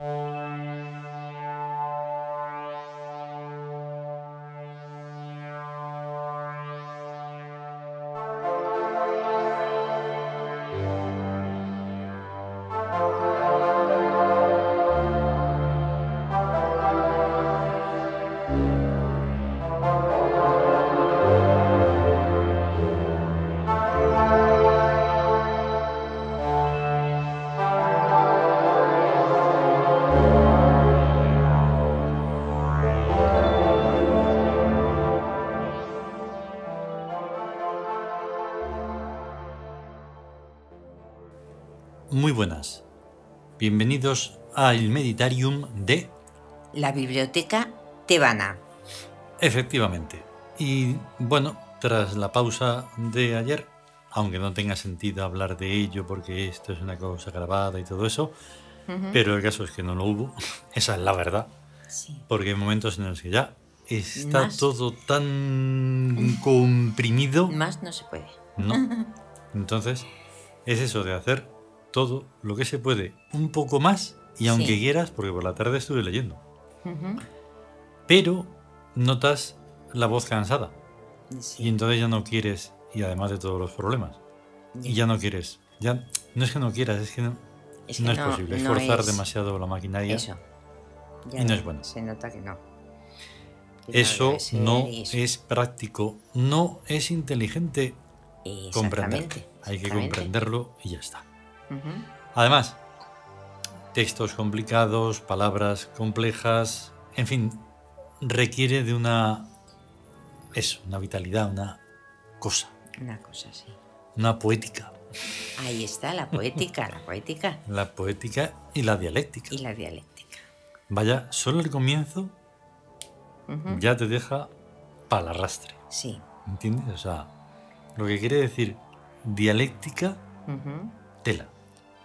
you Muy buenas. Bienvenidos al Meditarium de... La biblioteca tebana. Efectivamente. Y bueno, tras la pausa de ayer, aunque no tenga sentido hablar de ello porque esto es una cosa grabada y todo eso, pero el caso es que no lo hubo, esa es la verdad. Sí. Porque hay momentos en los que ya está Más. todo tan comprimido. Más no se puede. No. Entonces, es eso de hacer todo lo que se puede un poco más y aunque Sí. quieras, porque por la tarde estuve leyendo, pero notas la voz cansada Sí. y entonces ya no quieres, y además de todos los problemas, y ya no quieres, ya no es que no quieras, es que no, Es que no es posible, es no forzar es demasiado la maquinaria. Eso. Y no es bueno. Se nota que no. Que Eso no eso. es práctico, no es inteligente comprender. Hay que comprenderlo y ya está. Además, textos complicados, palabras complejas, en fin, requiere de una. Eso, una vitalidad, una cosa, Una cosa así. una poética. Ahí está la poética, la poética La poética y la dialéctica. y la dialéctica. Vaya, solo el comienzo ya te deja para el arrastre. Sí. ¿Entiendes? O sea, lo que quiere decir dialéctica, tela.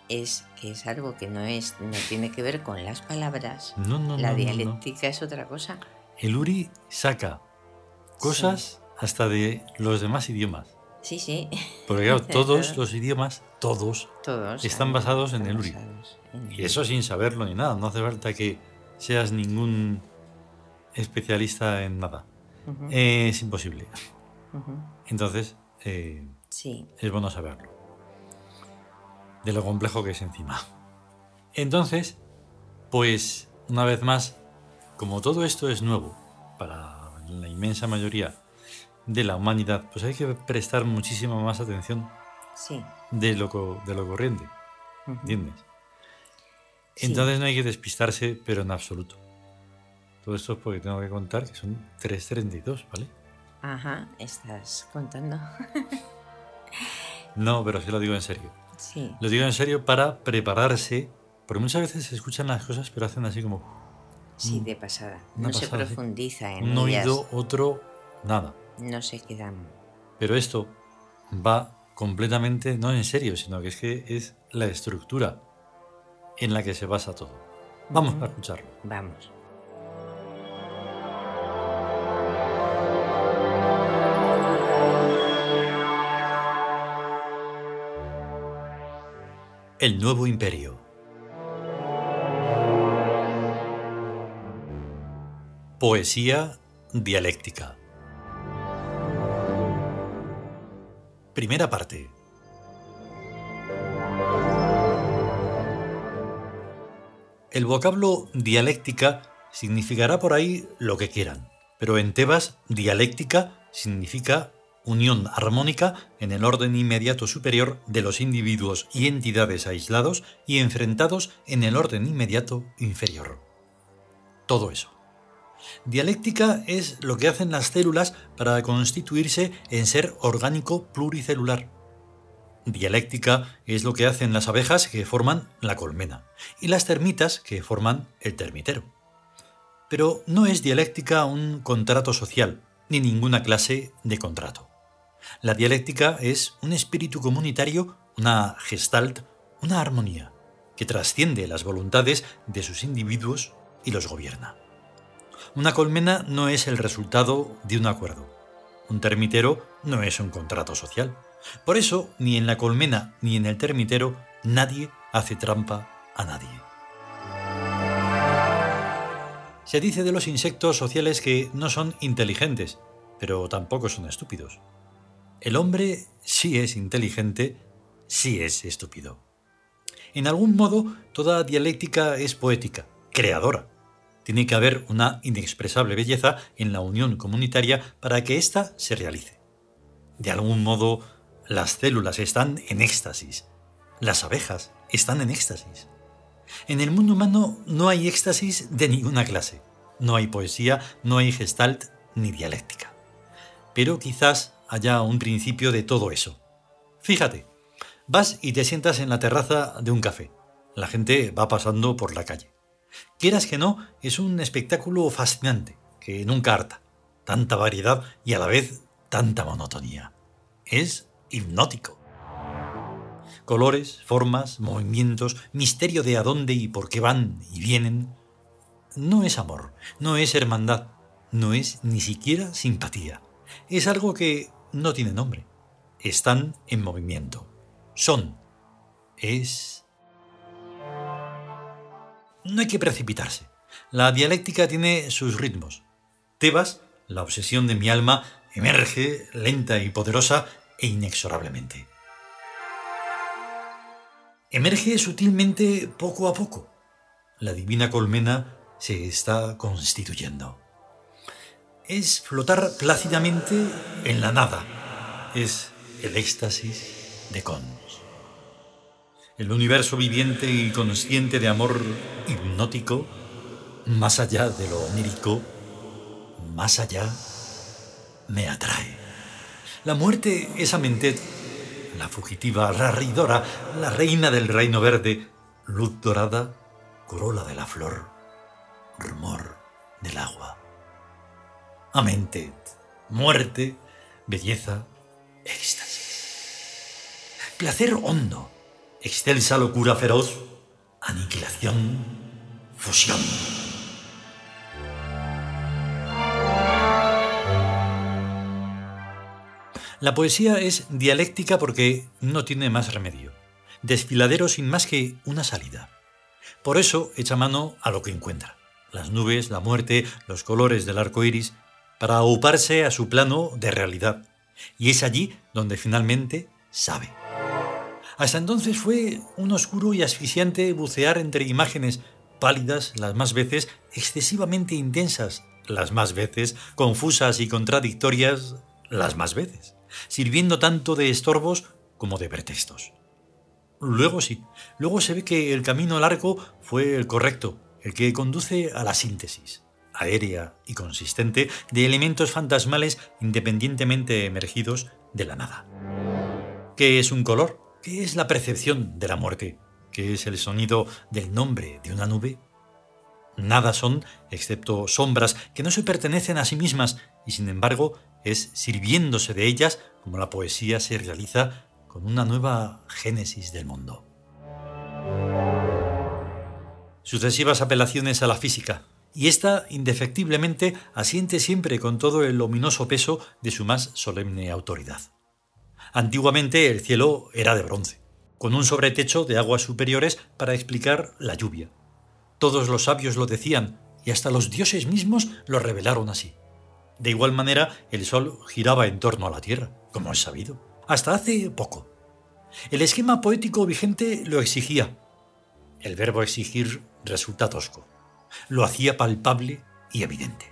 Es que es algo que no es, no tiene que ver con las palabras. No, no, la no, dialéctica es otra cosa. El Uri saca cosas hasta de los demás idiomas. Sí, sí. Porque claro, todos Claro. los idiomas, todos, Todos Están basados en el Uri. en y eso sin saberlo ni nada, no hace falta que seas ningún especialista en nada. Ujú, Es imposible. Entonces, eh, Sí. es bueno saberlo. De lo complejo que es encima. Entonces, pues, una vez más, como todo esto es nuevo para la inmensa mayoría de la humanidad, pues hay que prestar muchísima más atención Sí. de lo, de lo corriente. ¿Entiendes? Sí. Entonces no hay que despistarse, pero en absoluto. Todo esto es porque tengo que contar que son 3.32, ¿vale? Ajá, estás contando. No, pero sí lo digo en serio. Sí. Lo digo en serio para prepararse, porque muchas veces se escuchan las cosas, pero hacen así como Sí, Mm. de pasada. No se pasada, profundiza en un ellas. oído, otro, nada. No se quedan. Pero esto va completamente, no en serio, sino que es que es la estructura en la que se basa todo. Vamos Ujú. a escucharlo. Vamos. El nuevo imperio. Poesía dialéctica. Primera parte. El vocablo dialéctica significará por ahí lo que quieran, pero en Tebas dialéctica significa unión armónica en el orden inmediato superior de los individuos y entidades aislados y enfrentados en el orden inmediato inferior. Todo eso. Dialéctica es lo que hacen las células para constituirse en ser orgánico pluricelular. Dialéctica es lo que hacen las abejas que forman la colmena y las termitas que forman el termitero. Pero no es dialéctica un contrato social, ni ninguna clase de contrato. La dialéctica es un espíritu comunitario, una gestalt, una armonía, que trasciende las voluntades de sus individuos y los gobierna. Una colmena no es el resultado de un acuerdo. Un termitero no es un contrato social. Por eso, ni en la colmena ni en el termitero nadie hace trampa a nadie. Se dice de los insectos sociales que no son inteligentes, pero tampoco son estúpidos. El hombre sí es inteligente, sí es estúpido. En algún modo, toda dialéctica es poética, creadora. Tiene que haber una inexpresable belleza en la unión comunitaria para que ésta se realice. De algún modo, las células están en éxtasis, las abejas están en éxtasis. En el mundo humano no hay éxtasis de ninguna clase. No hay poesía, no hay gestalt ni dialéctica. Pero quizás haya un principio de todo eso. Fíjate, vas y te sientas en la terraza de un café. La gente va pasando por la calle. Quieras que no, es un espectáculo fascinante, que nunca harta. Tanta variedad y a la vez tanta monotonía. Es hipnótico colores, formas, movimientos, misterio de a dónde y por qué van y vienen. No es amor, no es hermandad, no es ni siquiera simpatía. Es algo que no tiene nombre. Están en movimiento. Son. Es... No hay que precipitarse. La dialéctica tiene sus ritmos. Tebas, la obsesión de mi alma, emerge lenta y poderosa e inexorablemente emerge sutilmente poco a poco. La divina colmena se está constituyendo. Es flotar plácidamente en la nada. Es el éxtasis de Cons. El universo viviente y consciente de amor hipnótico, más allá de lo onírico, más allá, me atrae. La muerte es a Mentet la fugitiva, la reidora, la reina del reino verde, luz dorada, corola de la flor, rumor del agua. Amentet, muerte, belleza, éxtasis. Placer hondo, excelsa locura feroz, aniquilación, fusión. La poesía es dialéctica porque no tiene más remedio. Desfiladero sin más que una salida. Por eso echa mano a lo que encuentra. Las nubes, la muerte, los colores del arco iris, para auparse a su plano de realidad. Y es allí donde finalmente sabe. Hasta entonces fue un oscuro y asfixiante bucear entre imágenes pálidas las más veces, excesivamente intensas las más veces, confusas y contradictorias las más veces sirviendo tanto de estorbos como de pretextos. Luego sí, luego se ve que el camino largo fue el correcto, el que conduce a la síntesis, aérea y consistente, de elementos fantasmales independientemente emergidos de la nada. ¿Qué es un color? ¿Qué es la percepción de la muerte? ¿Qué es el sonido del nombre de una nube? Nada son excepto sombras que no se pertenecen a sí mismas y sin embargo es sirviéndose de ellas como la poesía se realiza con una nueva génesis del mundo. Sucesivas apelaciones a la física, y ésta indefectiblemente asiente siempre con todo el ominoso peso de su más solemne autoridad. Antiguamente el cielo era de bronce, con un sobretecho de aguas superiores para explicar la lluvia. Todos los sabios lo decían, y hasta los dioses mismos lo revelaron así. De igual manera, el Sol giraba en torno a la Tierra, como es sabido, hasta hace poco. El esquema poético vigente lo exigía. El verbo exigir resulta tosco. Lo hacía palpable y evidente.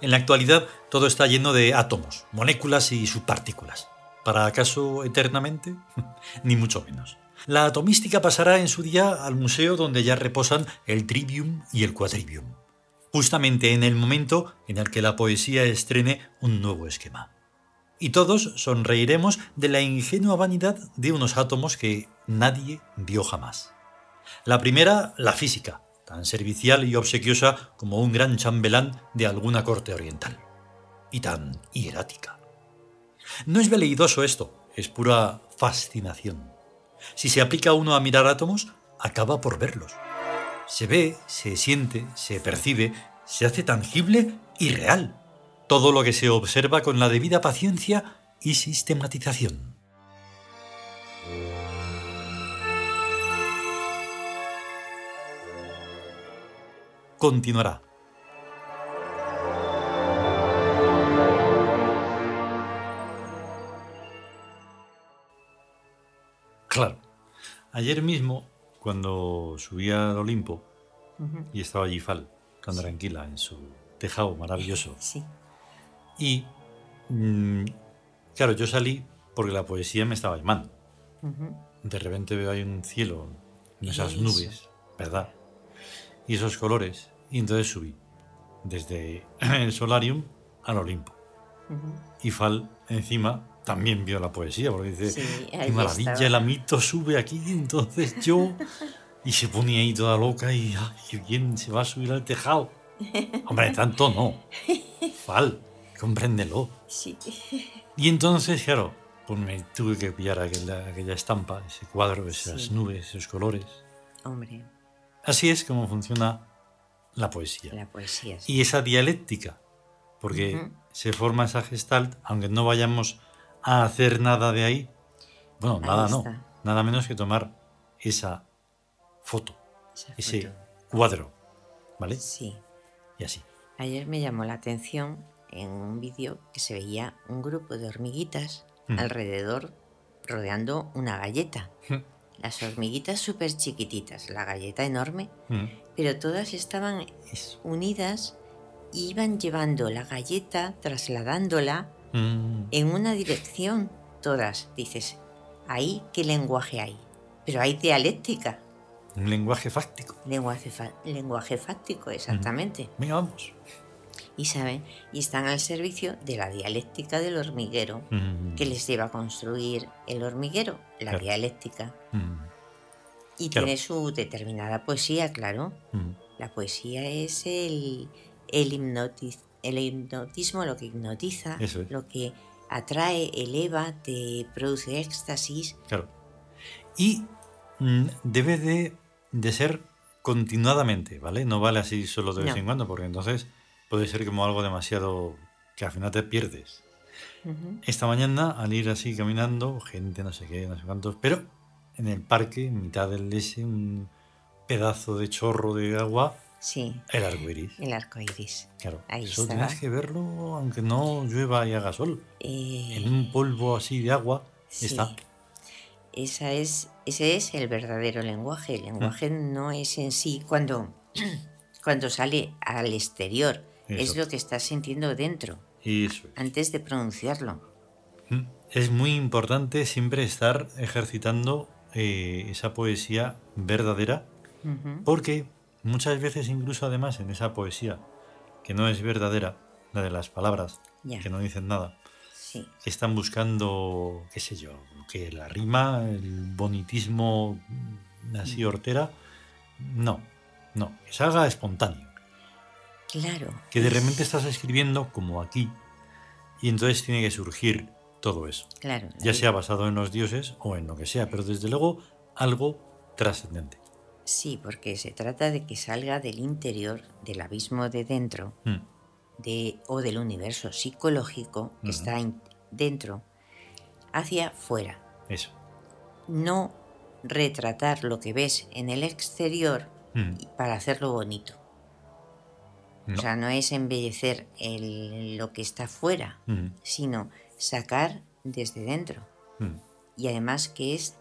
En la actualidad todo está lleno de átomos, moléculas y subpartículas. ¿Para acaso eternamente? Ni mucho menos. La atomística pasará en su día al museo donde ya reposan el trivium y el quadrivium justamente en el momento en el que la poesía estrene un nuevo esquema. Y todos sonreiremos de la ingenua vanidad de unos átomos que nadie vio jamás. La primera, la física, tan servicial y obsequiosa como un gran chambelán de alguna corte oriental. Y tan hierática. No es veleidoso esto, es pura fascinación. Si se aplica uno a mirar átomos, acaba por verlos se ve, se siente, se percibe, se hace tangible y real. Todo lo que se observa con la debida paciencia y sistematización. Continuará. Claro, ayer mismo, cuando subía al Olimpo y estaba allí Fal, tan tranquila en su tejado maravilloso, Sí. y mm, claro, yo salí porque la poesía me estaba llamando. De repente veo ahí un cielo, en esas nubes, ¿verdad? Y esos colores, y entonces subí desde el solarium al Olimpo. Ujú. Y Fal encima también vio la poesía, porque dice, Sí, qué maravilla, estaba. el amito sube aquí, entonces yo... Y se ponía ahí toda loca y, ay, qué bien, se va a subir al tejado. Hombre, tanto no. Fal, compréndelo. Sí. Y entonces, claro, pues me tuve que pillar aquella, aquella estampa, ese cuadro, esas Sí. nubes, esos colores. Hombre, Así es como funciona la poesía. la poesía. sí. Y esa dialéctica, porque se forma esa gestalt, aunque no vayamos a hacer nada de ahí, bueno, Ahí nada no, nada menos que tomar esa foto, Esa ese foto. cuadro, ¿vale? Sí. Y así. Ayer me llamó la atención en un vídeo que se veía un grupo de hormiguitas Mm. alrededor rodeando una galleta. Mm. Las hormiguitas súper chiquititas, la galleta enorme, Mm, pero todas estaban unidas y iban llevando la galleta, trasladándola Mm, en una dirección, todas. Dices, ahí qué lenguaje hay. Pero hay dialéctica, un lenguaje fáctico. lenguaje, fa- lenguaje fáctico, exactamente. Venga, vamos. Y saben, y están al servicio de la dialéctica del hormiguero, Mm, que les lleva a construir el hormiguero, la Claro. dialéctica. mm, Y Claro. tiene su determinada poesía, claro. mm. La poesía es el, el, hipnotiz- el hipnotismo, lo que hipnotiza, es. lo que atrae, eleva, te produce éxtasis. Claro. Y mm, debe de, de ser continuadamente, ¿vale? No vale así solo de vez No. en cuando, porque entonces puede ser como algo demasiado que al final te pierdes. Esta mañana, al ir así caminando, gente, no sé qué, no sé cuántos, pero en el parque, en mitad del ese, un pedazo de chorro de agua, Sí, el arco iris. el arco iris. Claro, Ahí eso está. tienes que verlo aunque no llueva y haga sol. Eh, En un polvo así de agua sí. está. Esa es, ese es el verdadero lenguaje. El lenguaje no es en sí cuando, cuando sale al exterior, es lo que estás sintiendo dentro, Eso es. antes de pronunciarlo. Mm. Es muy importante siempre estar ejercitando eh, esa poesía verdadera, porque muchas veces incluso además en esa poesía que no es verdadera, la de las palabras, que no dicen nada, Sí, están buscando, qué sé yo, que la rima, el bonitismo mm, así hortera, no, no, que se haga espontáneo. Claro. Que de repente estás escribiendo como aquí y entonces tiene que surgir todo eso. Claro. ya sea basado en los dioses o en lo que sea, pero desde luego algo trascendente. Sí, porque se trata de que salga del interior, del abismo de dentro, Mm, de, o del universo psicológico que Ujú. está dentro, hacia fuera. Eso. No retratar lo que ves en el exterior Mm, y- para hacerlo bonito. No. O sea, no es embellecer el- lo que está fuera, sino sacar desde dentro. Y además que es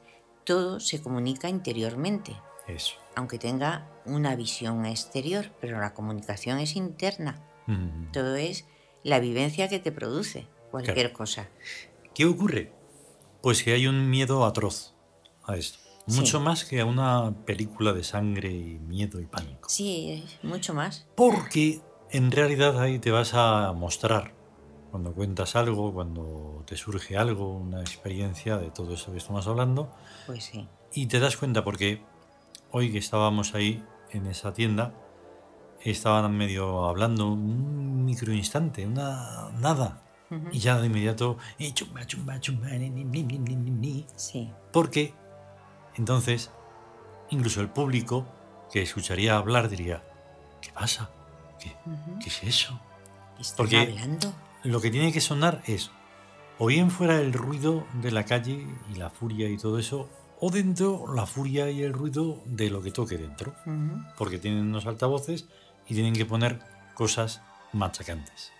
todo se comunica interiormente, eso. aunque tenga una visión exterior, pero la comunicación es interna. Todo es la vivencia que te produce cualquier Claro. cosa. ¿Qué ocurre? Pues que hay un miedo atroz a esto. Sí. Mucho más que a una película de sangre y miedo y pánico. Sí, mucho más. Porque en realidad ahí te vas a mostrar cuando cuentas algo, cuando te surge algo, una experiencia de todo eso que estamos hablando, Pues sí. Y te das cuenta porque hoy que estábamos ahí en esa tienda, estaban medio hablando un microinstante, una nada. Y ya de inmediato, eh, chumba, chumba, chumba, ni, ni, ni, ni, ni, ni, ni. Sí, porque entonces incluso el público que escucharía hablar diría, ¿qué pasa? ¿Qué, qué es eso? ¿Están Porque- hablando? Lo que tiene que sonar es o bien fuera el ruido de la calle y la furia y todo eso, o dentro la furia y el ruido de lo que toque dentro. Porque tienen unos altavoces y tienen que poner cosas machacantes.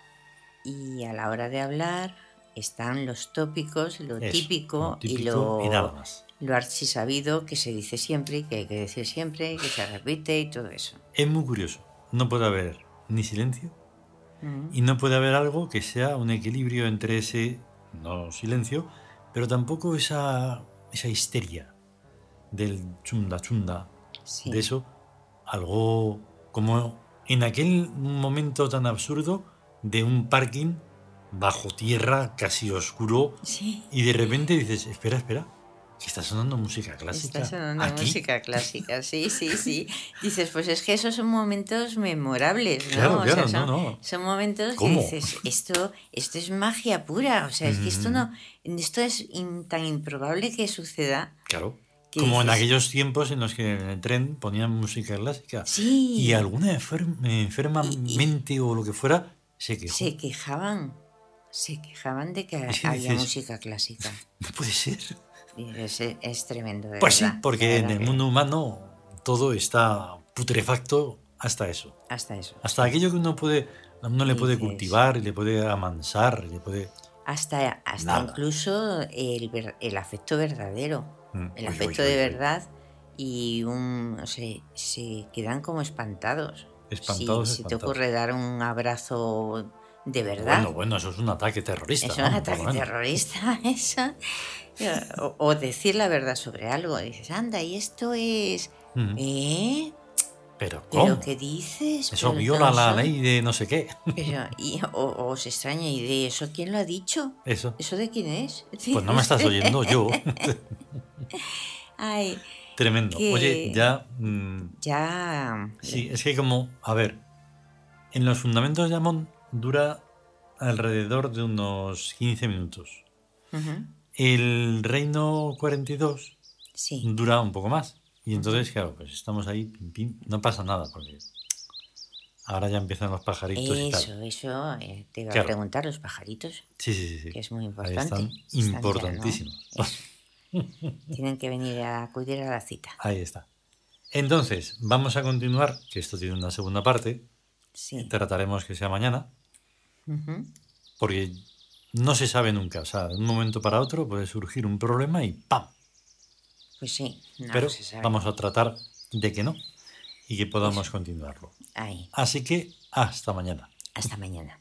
Y a la hora de hablar están los tópicos, lo Eso, típico, lo y típico lo, y nada más. Lo archisabido que se dice siempre y que hay que decir siempre, que se repite y todo eso. Es muy curioso. No puede haber ni silencio Mm. y no puede haber algo que sea un equilibrio entre ese no silencio, pero tampoco esa, esa histeria del chunda chunda, Sí. de eso, algo como en aquel momento tan absurdo de un parking bajo tierra, casi oscuro, Sí. y de repente dices, espera, espera, está sonando música clásica. Está sonando aquí. música clásica, sí, sí, sí. Dices, pues es que esos son momentos memorables, ¿no? Claro, O sea, claro, son, no, no. son momentos ¿Cómo? que dices, esto, esto es magia pura, o sea, es que esto Mm. no, esto es in- tan improbable que suceda. Claro. ¿Qué Como en dices? aquellos tiempos en los que en el tren ponían música clásica. Sí. Y alguna enfer- enferma Y- y- mente o lo que fuera se quejó. Se quejaban, se quejaban de que que había dices- música clásica. No puede ser. Es, es tremendo, de Pues sí, de porque en el mundo humano todo está putrefacto hasta eso. Hasta eso. Hasta aquello que uno puede, uno le puede cultivar, y le puede amansar, le puede. Hasta, hasta Nada. incluso el, el afecto verdadero. Mm, El uy, afecto uy, de uy, verdad y un, o sea, se quedan como espantados. Espantados, si, si te espantados. ocurre dar un abrazo de verdad. Bueno, bueno, eso es un ataque terrorista. es un ataque terrorista, eso. O, o decir la verdad sobre algo. Dices, anda, y esto es. Mm, ¿Eh? Pero ¿Pero ¿cómo? qué dices? Eso Pero viola no la ley de no sé qué. Pero, y, o, os extraña, ¿y de eso quién lo ha dicho? Eso. ¿Eso de quién es? Pues no me estás oyendo yo. Ay, Tremendo. Que- Oye, ya. mm, ya. sí, es que como. A ver. En los fundamentos de Amón dura alrededor de unos 15 minutos. El Reino 42 Sí. dura un poco más. Y entonces, claro, pues estamos ahí, pim, pim, no pasa nada, porque ahora ya empiezan los pajaritos y Eso, tal. eso, eh, te iba Claro. a preguntar, los pajaritos, Sí, sí, sí. sí. que es muy Ahí importante. están Están. Tienen que venir a acudir a la cita. Ahí está. Entonces, vamos a continuar, que esto tiene una segunda parte. Sí. Trataremos que sea mañana, Porque no se sabe nunca. O sea, de un momento para otro puede surgir un problema y ¡pam! Pues sí, no Pero se sabe. vamos a tratar de que no y que podamos continuarlo. Ahí. Así que hasta mañana. Hasta mañana.